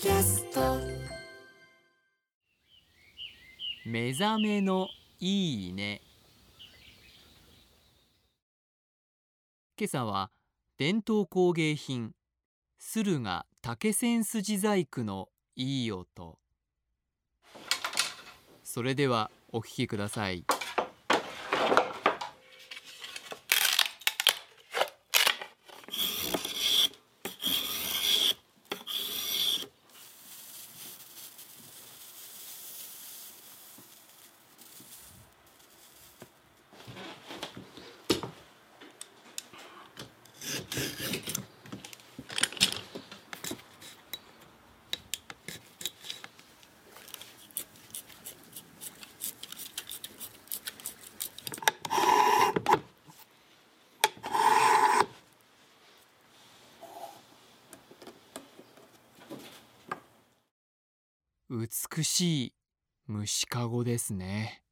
キャスト。目覚めのいいね。今朝は伝統工芸品駿河竹千筋細工のいい音。それではお聞きください。美しい虫かごですね。